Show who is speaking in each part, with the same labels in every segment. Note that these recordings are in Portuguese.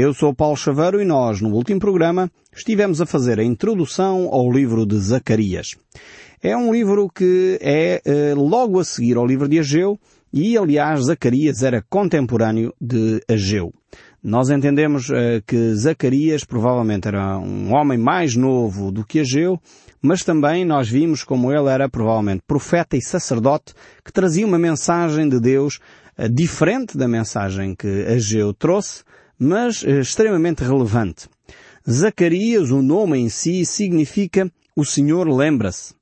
Speaker 1: Eu sou Paulo Chaveiro e nós, no último programa, estivemos a fazer a introdução ao livro de Zacarias. É um livro que é eh, logo a seguir ao livro de Ageu e, aliás, Zacarias era contemporâneo de Ageu. Nós entendemos eh, que Zacarias provavelmente era um homem mais novo do que Ageu, mas também nós vimos como ele era provavelmente profeta e sacerdote que trazia uma mensagem de Deus eh, diferente da mensagem que Ageu trouxe, mas eh, extremamente relevante. Zacarias, o nome em si, significa o Senhor lembra-se.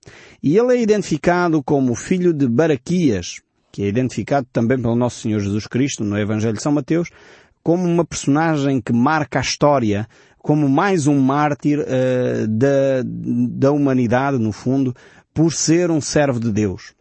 Speaker 1: E ele é identificado como filho de Baraquias, que é identificado também pelo nosso Senhor Jesus Cristo no Evangelho de São Mateus, como uma personagem que marca a história, como mais um mártir uh, da, da humanidade, no fundo, por ser um servo de Deus.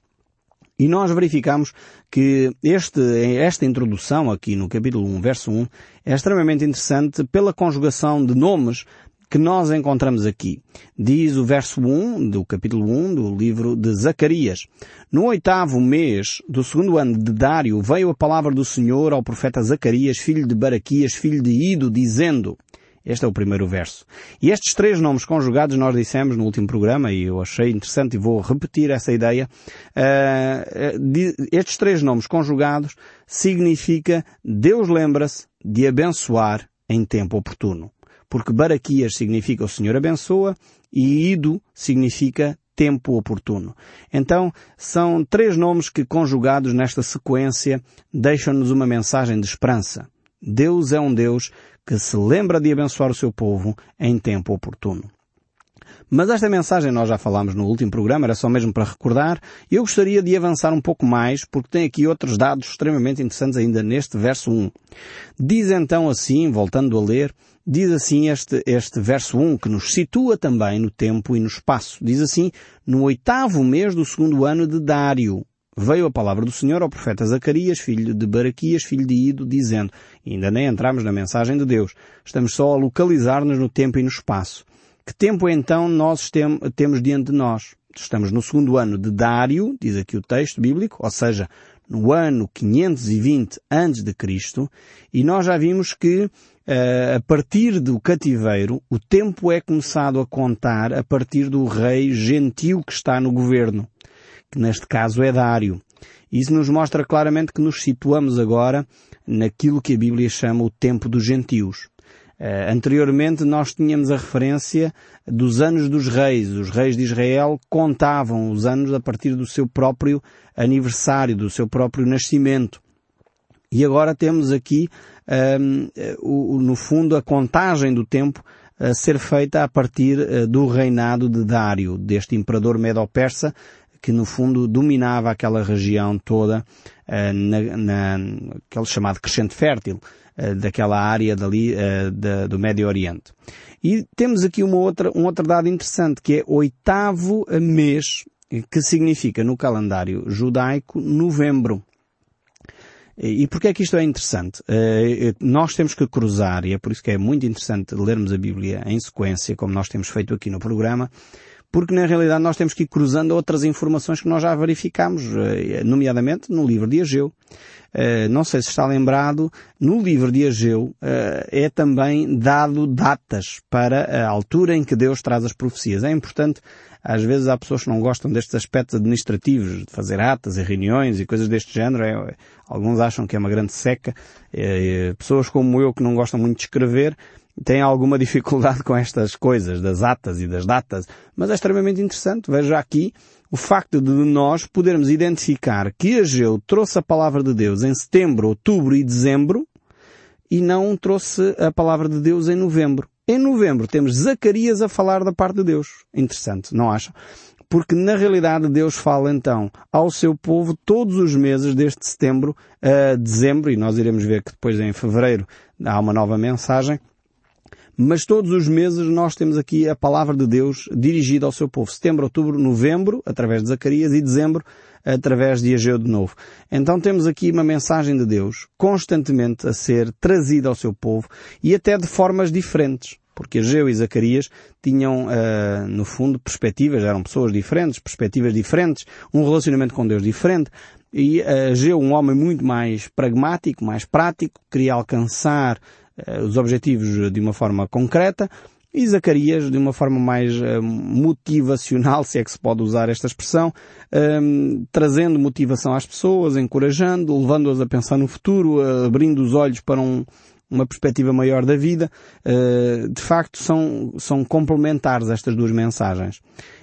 Speaker 1: E nós verificamos que este, esta introdução aqui no capítulo 1, verso 1, é extremamente interessante pela conjugação de nomes que nós encontramos aqui. Diz o verso 1 do capítulo 1 do livro de Zacarias. No oitavo mês do segundo ano de Dário veio a palavra do Senhor ao profeta Zacarias, filho de Baraquias, filho de Ido, dizendo, este é o primeiro verso. E estes três nomes conjugados nós dissemos no último programa, e eu achei interessante e vou repetir essa ideia. Uh, estes três nomes conjugados significa Deus lembra-se de abençoar em tempo oportuno. Porque Baraquias significa o Senhor abençoa e Ido significa tempo oportuno. Então, são três nomes que conjugados nesta sequência deixam-nos uma mensagem de esperança. Deus é um Deus que se lembra de abençoar o seu povo em tempo oportuno. Mas esta mensagem nós já falámos no último programa, era só mesmo para recordar, e eu gostaria de avançar um pouco mais, porque tem aqui outros dados extremamente interessantes ainda neste verso 1. Diz então assim, voltando a ler, diz assim este, este verso 1, que nos situa também no tempo e no espaço. Diz assim, no oitavo mês do segundo ano de Dário, veio a palavra do Senhor ao profeta Zacarias, filho de Baraquias, filho de Ido, dizendo, ainda nem entramos na mensagem de Deus, estamos só a localizar-nos no tempo e no espaço. Que tempo então nós tem, temos diante de nós? Estamos no segundo ano de Dário, diz aqui o texto bíblico, ou seja, no ano 520 antes de Cristo, e nós já vimos que Uh, a partir do cativeiro, o tempo é começado a contar a partir do rei gentil que está no governo que neste caso é Dário. Isso nos mostra claramente que nos situamos agora naquilo que a Bíblia chama o tempo dos gentios. Uh, anteriormente nós tínhamos a referência dos anos dos reis. Os reis de Israel contavam os anos a partir do seu próprio aniversário, do seu próprio nascimento. E agora temos aqui, um, o, no fundo, a contagem do tempo a ser feita a partir uh, do reinado de Dário, deste imperador medo-persa, que no fundo dominava aquela região toda, uh, na, na, aquele chamado crescente fértil, uh, daquela área dali, uh, da, do Médio Oriente. E temos aqui uma outra, um outro dado interessante, que é oitavo mês, que significa no calendário judaico novembro. E porquê é que isto é interessante? nós temos que cruzar, e é por isso que é muito interessante lermos a Bíblia em sequência, como nós temos feito aqui no programa, porque na realidade nós temos que ir cruzando outras informações que nós já verificamos, eh, nomeadamente no livro de Ageu. Eh, não sei se está lembrado, no livro de Ageu eh, é também dado datas para a altura em que Deus traz as profecias. É importante, às vezes há pessoas que não gostam destes aspectos administrativos, de fazer atas e reuniões e coisas deste género. É, alguns acham que é uma grande seca. pessoas como eu que não gostam muito de escrever, tem alguma dificuldade com estas coisas, das atas e das datas, mas é extremamente interessante. Veja aqui o facto de nós podermos identificar que Ageu trouxe a palavra de Deus em setembro, outubro e dezembro e não trouxe a palavra de Deus em novembro. Em novembro temos Zacarias a falar da parte de Deus. Interessante, não acham? Porque na realidade Deus fala então ao seu povo todos os meses deste setembro a dezembro, e nós iremos ver que depois em fevereiro há uma nova mensagem, mas todos os meses nós temos aqui a palavra de Deus dirigida ao seu povo. Setembro, outubro, novembro, através de Zacarias, e dezembro, através de Ageu de novo. Então temos aqui uma mensagem de Deus constantemente a ser trazida ao seu povo e até de formas diferentes. Porque Ageu e Zacarias tinham, uh, no fundo, perspectivas, eram pessoas diferentes, perspectivas diferentes, um relacionamento com Deus diferente. E uh, Ageu, um homem muito mais pragmático, mais prático, queria alcançar os objetivos de uma forma concreta, e Zacarias, de uma forma mais uh, motivacional, se é que se pode usar esta expressão, uh, trazendo motivação às pessoas, encorajando, levando-as a pensar no futuro, uh, abrindo os olhos para um, uma perspectiva maior da vida, eh, de facto são, são complementares estas duas mensagens.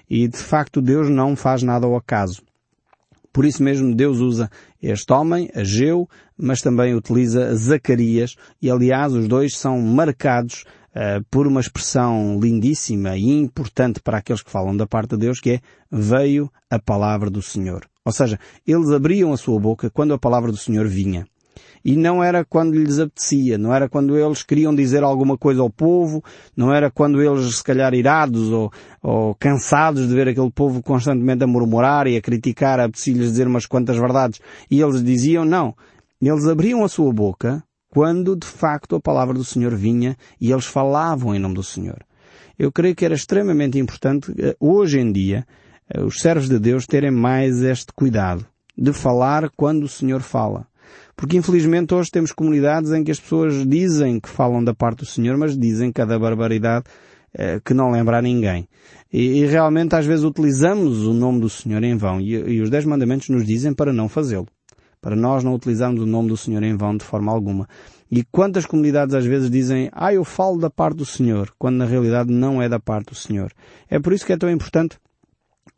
Speaker 1: E de facto Deus não faz nada ao acaso. Por isso mesmo Deus usa este homem, Ageu, mas também utiliza Zacarias, e aliás os dois são marcados uh, por uma expressão lindíssima e importante para aqueles que falam da parte de Deus, que é veio a palavra do Senhor. Ou seja, eles abriam a sua boca quando a palavra do Senhor vinha. E não era quando lhes apetecia, não era quando eles queriam dizer alguma coisa ao povo, não era quando eles, se calhar, irados ou, ou cansados de ver aquele povo constantemente a murmurar e a criticar, apetecia-lhes dizer umas quantas verdades. E eles diziam, não. Eles abriam a sua boca quando de facto a palavra do Senhor vinha e eles falavam em nome do Senhor. Eu creio que era extremamente importante, eh, hoje em dia, eh, os servos de Deus terem mais este cuidado de falar quando o Senhor fala. Porque infelizmente hoje temos comunidades em que as pessoas dizem que falam da parte do Senhor, mas dizem cada barbaridade eh, que não lembra a ninguém. E, e, realmente às vezes utilizamos o nome do Senhor em vão e, e os Dez Mandamentos nos dizem para não fazê-lo para nós não utilizarmos o nome do Senhor em vão de forma alguma. E quantas comunidades às vezes dizem, ah, eu falo da parte do Senhor, quando na realidade não é da parte do Senhor. É por isso que é tão importante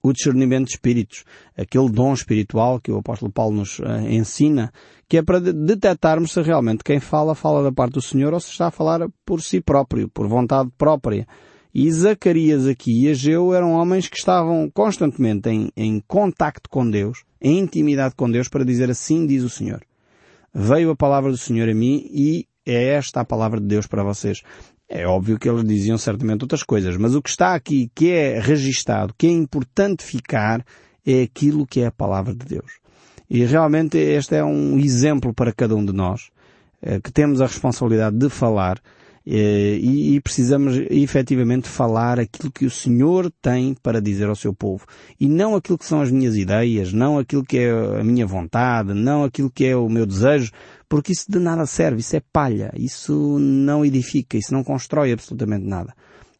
Speaker 1: o discernimento de espíritos, aquele dom espiritual que o apóstolo Paulo nos uh, ensina, que é para detectarmos se realmente quem fala, fala da parte do Senhor ou se está a falar por si próprio, por vontade própria. E Zacarias aqui e Ageu eram homens que estavam constantemente em, em contacto com Deus, em intimidade com Deus, para dizer assim diz o Senhor. Veio a palavra do Senhor a mim e é esta a palavra de Deus para vocês. É óbvio que eles diziam certamente outras coisas, mas o que está aqui, que é registado, que é importante ficar, é aquilo que é a palavra de Deus. E realmente este é um exemplo para cada um de nós, eh, que temos a responsabilidade de falar, e, e precisamos efetivamente falar aquilo que o Senhor tem para dizer ao seu povo. E não aquilo que são as minhas ideias, não aquilo que é a minha vontade, não aquilo que é o meu desejo, porque isso de nada serve, isso é palha, isso não edifica, isso não constrói absolutamente nada.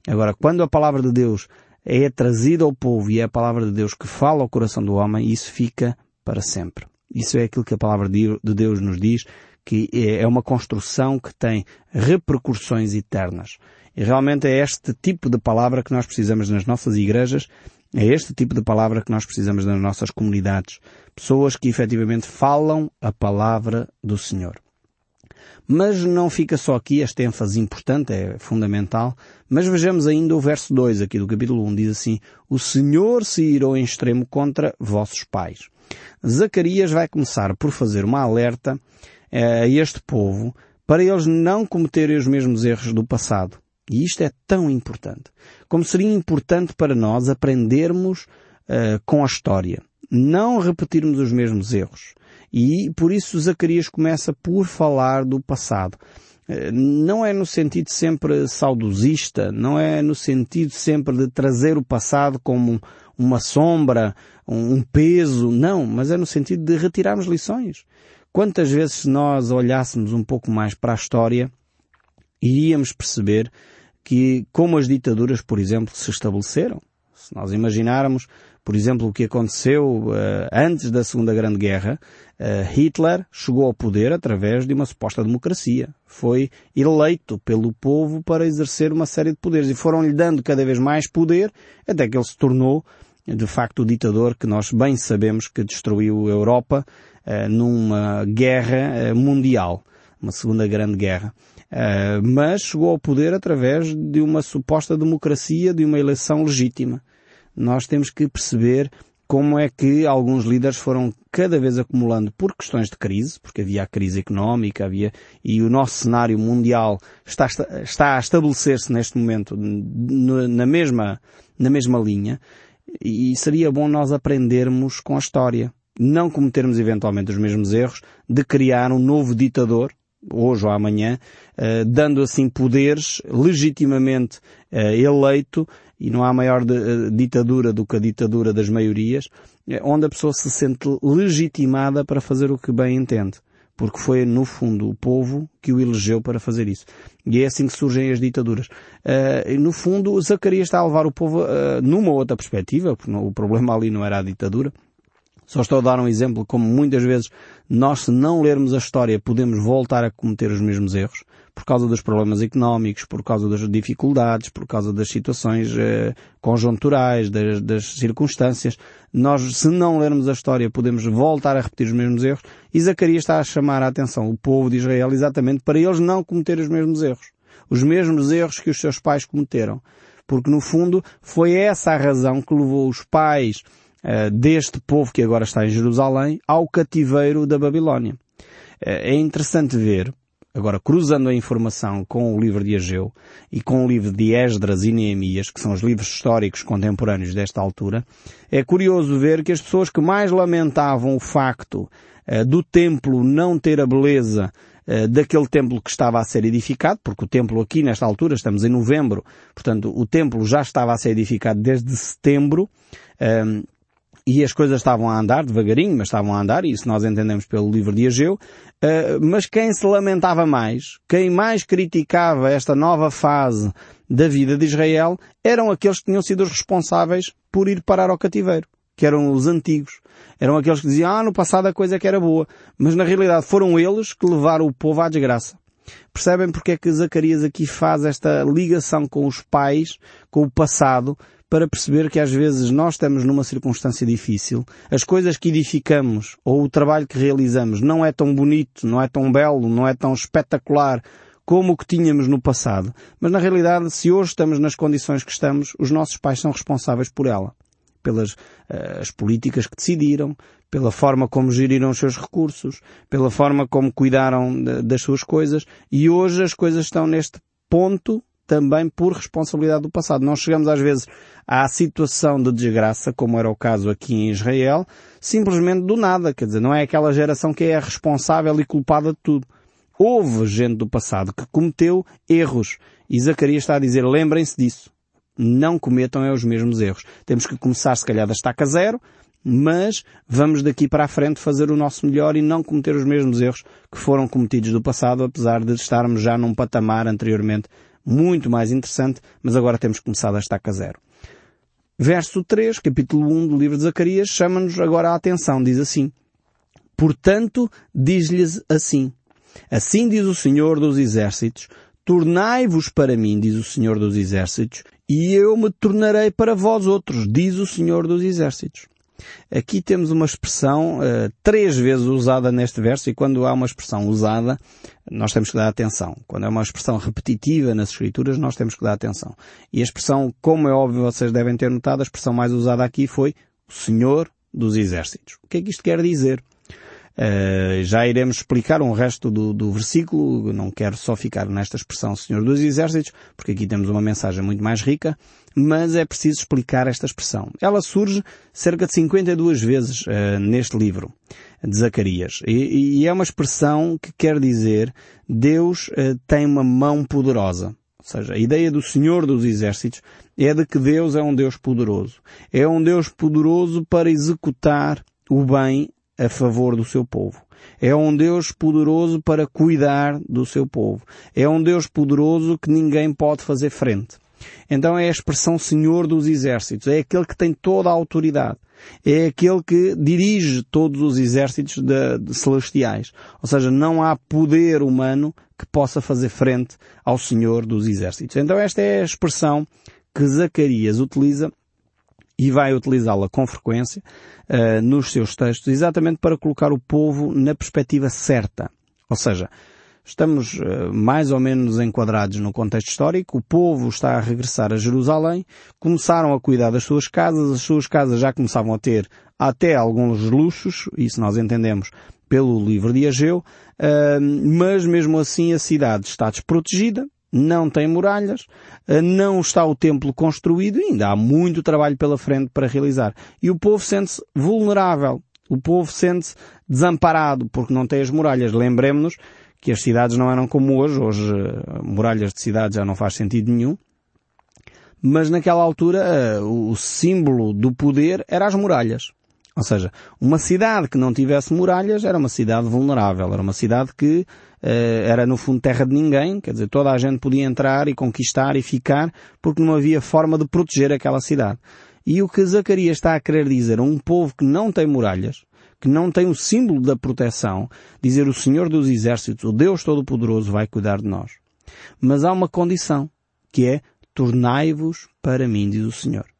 Speaker 1: Agora, quando a palavra de Deus é trazida ao povo e é a palavra de Deus que fala ao coração do homem, isso fica para sempre. Isso é aquilo que a palavra de Deus nos diz que é, é uma construção que tem repercussões eternas. E realmente é este tipo de palavra que nós precisamos nas nossas igrejas, é este tipo de palavra que nós precisamos nas nossas comunidades. Pessoas que efetivamente falam a palavra do Senhor. Mas não fica só aqui, esta ênfase importante, é fundamental, mas vejamos ainda o verso 2 aqui do capítulo 1, diz assim, O Senhor se irou em extremo contra vossos pais. Zacarias vai começar por fazer uma alerta a este povo para eles não cometerem os mesmos erros do passado. E isto é tão importante. Como seria importante para nós aprendermos uh, com a história. Não repetirmos os mesmos erros. E por isso Zacarias começa por falar do passado. Uh, não é no sentido sempre saudosista, não é no sentido sempre de trazer o passado como uma sombra, um peso, não, mas é no sentido de retirarmos lições. Quantas vezes se nós olhássemos um pouco mais para a história, iríamos perceber que como as ditaduras, por exemplo, se estabeleceram. Se nós imaginarmos, por exemplo, o que aconteceu uh, antes da Segunda Grande Guerra, uh, Hitler chegou ao poder através de uma suposta democracia. Foi eleito pelo povo para exercer uma série de poderes e foram-lhe dando cada vez mais poder até que ele se tornou, de facto, o ditador que nós bem sabemos que destruiu a Europa numa guerra uh, mundial, uma segunda grande guerra. Uh, mas chegou ao poder através de uma suposta democracia, de uma eleição legítima. Nós temos que perceber como é que alguns líderes foram cada vez acumulando por questões de crise, porque havia a crise económica, havia, e o nosso cenário mundial está, está a estabelecer-se neste momento na mesma, na mesma linha, e seria bom nós aprendermos com a história não cometermos eventualmente os mesmos erros de criar um novo ditador, hoje ou amanhã, uh, dando assim poderes legitimamente uh, eleito, e não há maior de, uh, ditadura do que a ditadura das maiorias, onde a pessoa se sente legitimada para fazer o que bem entende. porque foi, no fundo, o povo que o elegeu para fazer isso. E é assim que surgem as ditaduras. Uh, no fundo, Zacarias está a levar o povo uh, numa outra perspectiva, porque o problema ali não era a ditadura, só estou a dar um exemplo como muitas vezes nós, se não lermos a história, podemos voltar a cometer os mesmos erros por causa dos problemas económicos, por causa das dificuldades, por causa das situações eh, conjunturais, das, das, circunstâncias. Nós, se não lermos a história, podemos voltar a repetir os mesmos erros. E Zacarias está a chamar a atenção o povo de Israel exatamente para eles não cometerem os mesmos erros. Os mesmos erros que os seus pais cometeram. Porque no fundo foi essa a razão que levou os pais uh, deste povo que agora está em Jerusalém ao cativeiro da Babilónia. Uh, é interessante ver, agora cruzando a informação com o livro de Ageu e com o livro de Esdras e Neemias, que são os livros históricos contemporâneos desta altura, é curioso ver que as pessoas que mais lamentavam o facto uh, do templo não ter a beleza daquele templo que estava a ser edificado, porque o templo aqui nesta altura, estamos em novembro, portanto o templo já estava a ser edificado desde setembro, e as coisas estavam a andar devagarinho, mas estavam a andar, e isso nós entendemos pelo livro de Ageu, uh, mas quem se lamentava mais, quem mais criticava esta nova fase da vida de Israel, eram aqueles que tinham sido os responsáveis por ir parar ao cativeiro, que eram os antigos. Eram aqueles que diziam, ah, no passado a coisa que era boa, mas na realidade foram eles que levaram o povo à desgraça. Percebem porque é que Zacarias aqui faz esta ligação com os pais, com o passado, para perceber que às vezes nós estamos numa circunstância difícil, as coisas que edificamos ou o trabalho que realizamos não é tão bonito, não é tão belo, não é tão espetacular como o que tínhamos no passado. Mas na realidade, se hoje estamos nas condições que estamos, os nossos pais são responsáveis por ela. Pelas uh, as políticas que decidiram, pela forma como geriram os seus recursos, pela forma como cuidaram de, das suas coisas, e hoje as coisas estão neste ponto também por responsabilidade do passado. Nós chegamos às vezes à situação de desgraça, como era o caso aqui em Israel, simplesmente do nada. Quer dizer, não é aquela geração que é responsável e culpada de tudo. Houve gente do passado que cometeu erros. E Zacarias está a dizer, lembrem-se disso. Não cometam é os mesmos erros. Temos que começar, se calhar, da estaca zero, mas vamos daqui para a frente fazer o nosso melhor e não cometer os mesmos erros que foram cometidos do passado, apesar de estarmos já num patamar anteriormente muito mais interessante, mas agora temos que começar da estaca zero. Verso 3, capítulo 1 do livro de Zacarias, chama-nos agora a atenção, diz assim, Portanto, diz-lhes assim, Assim diz o Senhor dos Exércitos, Tornai-vos para mim, diz o Senhor dos Exércitos, e eu me tornarei para vós outros, diz o Senhor dos Exércitos. Aqui temos uma expressão uh, três vezes usada neste verso e quando há uma expressão usada, nós temos que dar atenção. Quando é uma expressão repetitiva nas escrituras, nós temos que dar atenção. E a expressão, como é óbvio vocês devem ter notado, a expressão mais usada aqui foi o Senhor dos Exércitos. O que é que isto quer dizer? Uh, já iremos explicar um resto do, do versículo, não quero só ficar nesta expressão Senhor dos Exércitos, porque aqui temos uma mensagem muito mais rica, mas é preciso explicar esta expressão. Ela surge cerca de 52 vezes uh, neste livro de Zacarias. E, e, é uma expressão que quer dizer Deus uh, tem uma mão poderosa. Ou seja, a ideia do Senhor dos Exércitos é de que Deus é um Deus poderoso. É um Deus poderoso para executar o bem a favor do seu povo. É um Deus poderoso para cuidar do seu povo. É um Deus poderoso que ninguém pode fazer frente. Então é a expressão Senhor dos Exércitos. É aquele que tem toda a autoridade. É aquele que dirige todos os exércitos de, de celestiais. Ou seja, não há poder humano que possa fazer frente ao Senhor dos Exércitos. Então esta é a expressão que Zacarias utiliza e vai utilizá-la com frequência uh, nos seus textos, exatamente para colocar o povo na perspectiva certa. Ou seja, estamos uh, mais ou menos enquadrados no contexto histórico, o povo está a regressar a Jerusalém, começaram a cuidar das suas casas, as suas casas já começavam a ter até alguns luxos, isso nós entendemos pelo livro de Ageu, uh, mas mesmo assim a cidade está desprotegida, não tem muralhas, eh, não está o templo construído e ainda há muito trabalho pela frente para realizar. E o povo sente-se vulnerável. O povo sente-se desamparado porque não tem as muralhas. Lembremos-nos que as cidades não eram como hoje. Hoje, eh, muralhas de cidades já não faz sentido nenhum. Mas naquela altura, eh, o símbolo do poder era as muralhas. Ou seja, uma cidade que não tivesse muralhas era uma cidade vulnerável, era uma cidade que uh, era no fundo terra de ninguém, quer dizer, toda a gente podia entrar e conquistar e ficar porque não havia forma de proteger aquela cidade. E o que Zacarias está a querer dizer a um povo que não tem muralhas, que não tem o símbolo da proteção, dizer o Senhor dos Exércitos, o Deus Todo-Poderoso vai cuidar de nós. Mas há uma condição, que é tornai-vos para mim, diz o Senhor.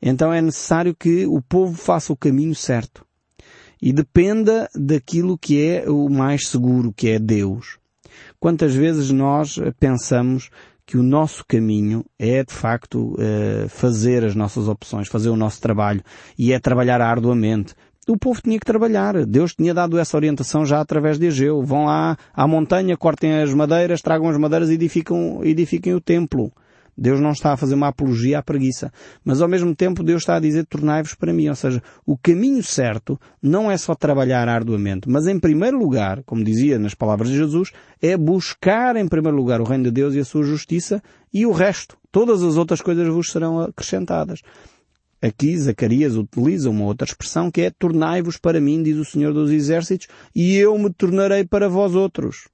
Speaker 1: Então é necessário que o povo faça o caminho certo e dependa daquilo que é o mais seguro, que é Deus. Quantas vezes nós pensamos que o nosso caminho é de facto eh, fazer as nossas opções, fazer o nosso trabalho e é trabalhar arduamente. O povo tinha que trabalhar. Deus tinha dado essa orientação já através de Egeu. Vão lá à montanha, cortem as madeiras, tragam as madeiras e edifiquem o templo. Deus não está a fazer uma apologia à preguiça. Mas ao mesmo tempo Deus está a dizer tornai-vos para mim. Ou seja, o caminho certo não é só trabalhar arduamente, mas em primeiro lugar, como dizia nas palavras de Jesus, é buscar em primeiro lugar o reino de Deus e a sua justiça e o resto. Todas as outras coisas vos serão acrescentadas. Aqui Zacarias utiliza uma outra expressão que é tornai-vos para mim, diz o Senhor dos Exércitos, e eu me tornarei para vós outros.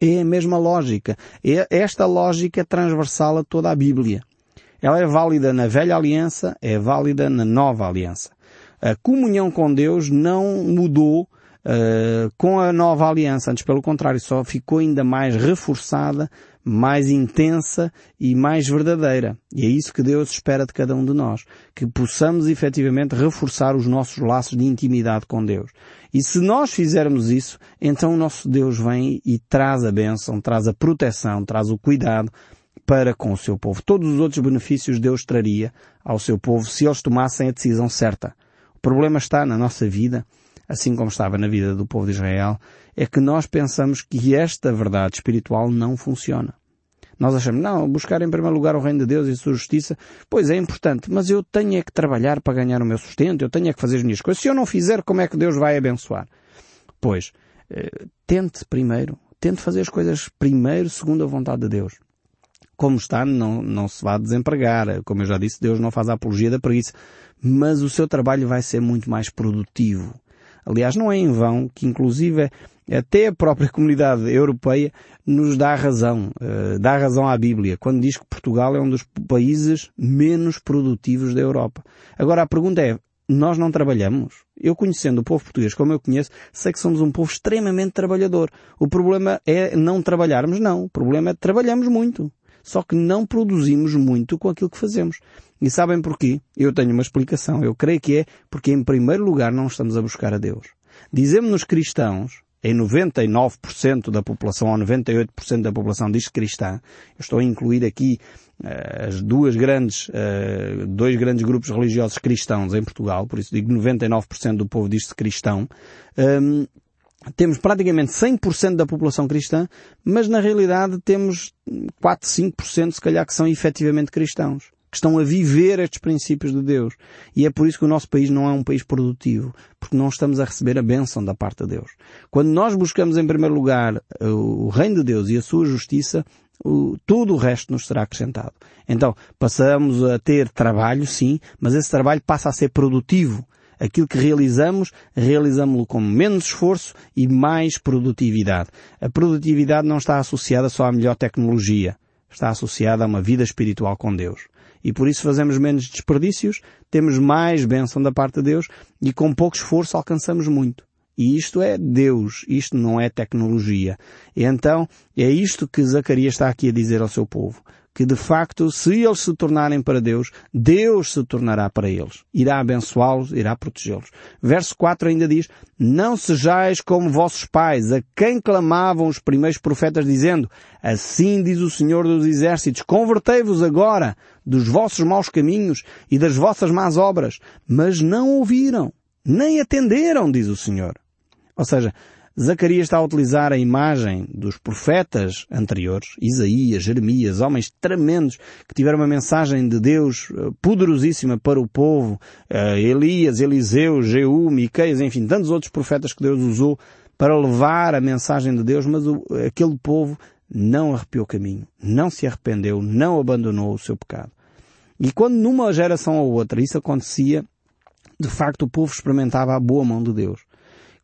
Speaker 1: É a mesma lógica. É esta lógica transversal a toda a Bíblia. Ela é válida na velha aliança, é válida na nova aliança. A comunhão com Deus não mudou uh, com a nova aliança, antes pelo contrário, só ficou ainda mais reforçada mais intensa e mais verdadeira. E é isso que Deus espera de cada um de nós. Que possamos efetivamente reforçar os nossos laços de intimidade com Deus. E se nós fizermos isso, então o nosso Deus vem e traz a bênção, traz a proteção, traz o cuidado para com o seu povo. Todos os outros benefícios Deus traria ao seu povo se eles tomassem a decisão certa. O problema está na nossa vida, assim como estava na vida do povo de Israel, é que nós pensamos que esta verdade espiritual não funciona. Nós achamos, não, buscar em primeiro lugar o reino de Deus e a sua justiça, pois é importante, mas eu tenho é que trabalhar para ganhar o meu sustento, eu tenho é que fazer as minhas coisas. Se eu não fizer, como é que Deus vai abençoar? Pois, eh, tente primeiro, tente fazer as coisas primeiro segundo a vontade de Deus. Como está, não, não se vai desempregar. Como eu já disse, Deus não faz a apologia da preguiça. Mas o seu trabalho vai ser muito mais produtivo. Aliás, não é em vão que, inclusive, até a própria comunidade europeia nos dá razão, uh, dá razão à Bíblia, quando diz que Portugal é um dos países menos produtivos da Europa. Agora a pergunta é, nós não trabalhamos? Eu conhecendo o povo português como eu conheço, sei que somos um povo extremamente trabalhador. O problema é não trabalharmos, não. O problema é que trabalhamos muito. Só que não produzimos muito com aquilo que fazemos. E sabem porquê? Eu tenho uma explicação. Eu creio que é porque em primeiro lugar não estamos a buscar a Deus. Dizemos-nos cristãos, em 99% da população ou 98% da população diz cristã, eu estou a incluir aqui uh, as duas grandes, uh, dois grandes grupos religiosos cristãos em Portugal, por isso digo 99% do povo diz-se cristão, um, temos praticamente 100% da população cristã, mas na realidade temos 4, 5% se calhar que são efetivamente cristãos que estão a viver estes princípios de Deus. E é por isso que o nosso país não é um país produtivo, porque não estamos a receber a bênção da parte de Deus. Quando nós buscamos em primeiro lugar o reino de Deus e a sua justiça, o, tudo o resto nos será acrescentado. Então, passamos a ter trabalho, sim, mas esse trabalho passa a ser produtivo. Aquilo que realizamos, realizamos-lo com menos esforço e mais produtividade. A produtividade não está associada só à melhor tecnologia. Está associada a uma vida espiritual com Deus e por isso fazemos menos desperdícios, temos mais bênção da parte de Deus e com pouco esforço alcançamos muito. E isto é Deus, isto não é tecnologia. E então é isto que Zacarias está aqui a dizer ao seu povo que de facto, se eles se tornarem para Deus, Deus se tornará para eles. Irá abençoá-los, irá protegê-los. Verso 4 ainda diz, Não sejais como vossos pais, a quem clamavam os primeiros profetas dizendo, Assim diz o Senhor dos Exércitos, convertei-vos agora dos vossos maus caminhos e das vossas más obras. Mas não ouviram, nem atenderam, diz o Senhor. Ou seja, Zacarias está a utilizar a imagem dos profetas anteriores, Isaías, Jeremias, homens tremendos que tiveram uma mensagem de Deus eh, poderosíssima para o povo, eh, Elias, Eliseu, Jeú, Miqueias, enfim, tantos outros profetas que Deus usou para levar a mensagem de Deus, mas aquele povo não arrepiou caminho, não se arrependeu, não abandonou o seu pecado. E quando numa geração ou outra isso acontecia, De facto, o povo experimentava a boa mão de Deus.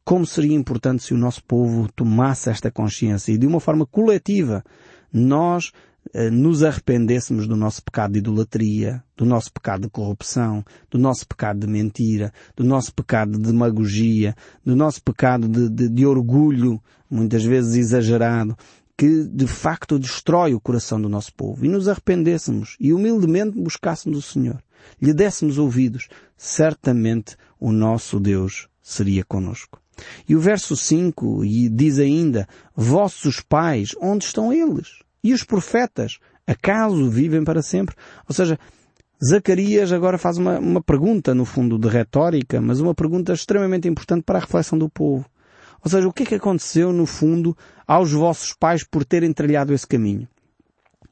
Speaker 1: Como seria importante se o nosso povo tomasse esta consciência e de uma forma coletiva nós eh, nos arrependêssemos do nosso pecado de idolatria, do nosso pecado de corrupção, do nosso pecado de mentira, do nosso pecado de demagogia, do nosso pecado de, de, de orgulho, muitas vezes exagerado, que de facto destrói o coração do nosso povo, e nos arrependêssemos e humildemente buscássemos o Senhor, lhe dessemos ouvidos, certamente o nosso Deus seria conosco. E o verso 5 diz ainda, vossos pais, onde estão eles? E os profetas, acaso vivem para sempre? Ou seja, Zacarias agora faz uma, uma pergunta, no fundo, de retórica, mas uma pergunta extremamente importante para a reflexão do povo. Ou seja, o que é que aconteceu, no fundo, aos vossos pais por terem trilhado esse caminho?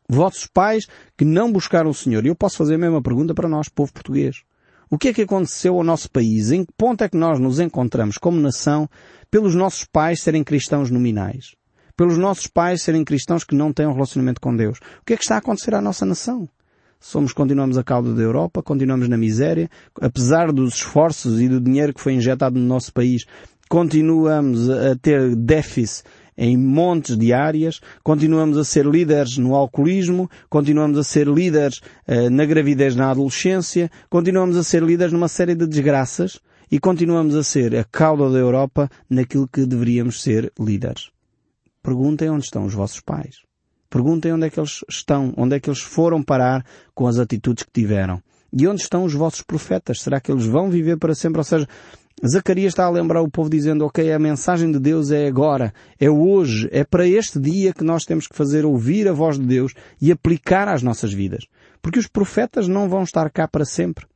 Speaker 1: Vossos pais que não buscaram o Senhor. E eu posso fazer a mesma pergunta para nós, povo português. O que é que aconteceu ao nosso país? Em que ponto é que nós nos encontramos como nação pelos nossos pais serem cristãos nominais? Pelos nossos pais serem cristãos que não têm um relacionamento com Deus? O que é que está a acontecer à nossa nação? Somos, continuamos a cauda da Europa, continuamos na miséria, apesar dos esforços e do dinheiro que foi injetado no nosso país, continuamos a ter déficit em montes de áreas, continuamos a ser líderes no alcoolismo, continuamos a ser líderes uh, na gravidez na adolescência, continuamos a ser líderes numa série de desgraças e continuamos a ser a cauda da Europa naquilo que deveríamos ser líderes. Perguntem onde estão os vossos pais. Perguntem onde é que eles estão, onde é que eles foram parar com as atitudes que tiveram. E onde estão os vossos profetas? Será que eles vão viver para sempre? Ou seja, Zacarias está a lembrar o povo dizendo, ok, a mensagem de Deus é agora, é hoje, é para este dia que nós temos que fazer ouvir a voz de Deus e aplicar às nossas vidas. Porque os profetas não vão estar cá para sempre.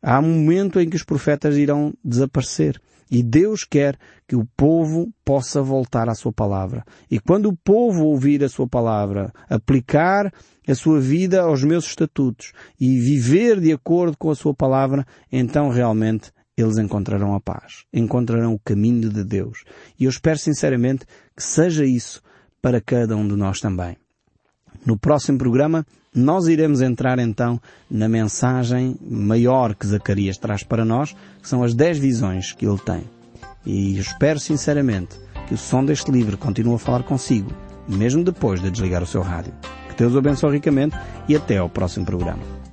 Speaker 1: Há um momento em que os profetas irão desaparecer. E Deus quer que o povo possa voltar à sua palavra. E quando o povo ouvir a sua palavra, aplicar a sua vida aos meus estatutos e viver de acordo com a sua palavra, então realmente eles encontrarão a paz, encontrarão o caminho de Deus. E eu espero sinceramente que seja isso para cada um de nós também. No próximo programa, nós iremos entrar então na mensagem maior que Zacarias traz para nós, que são as dez visões que ele tem. E espero sinceramente que o som deste livro continue a falar consigo, mesmo depois de desligar o seu rádio. Que Deus o abençoe ricamente e até ao próximo programa.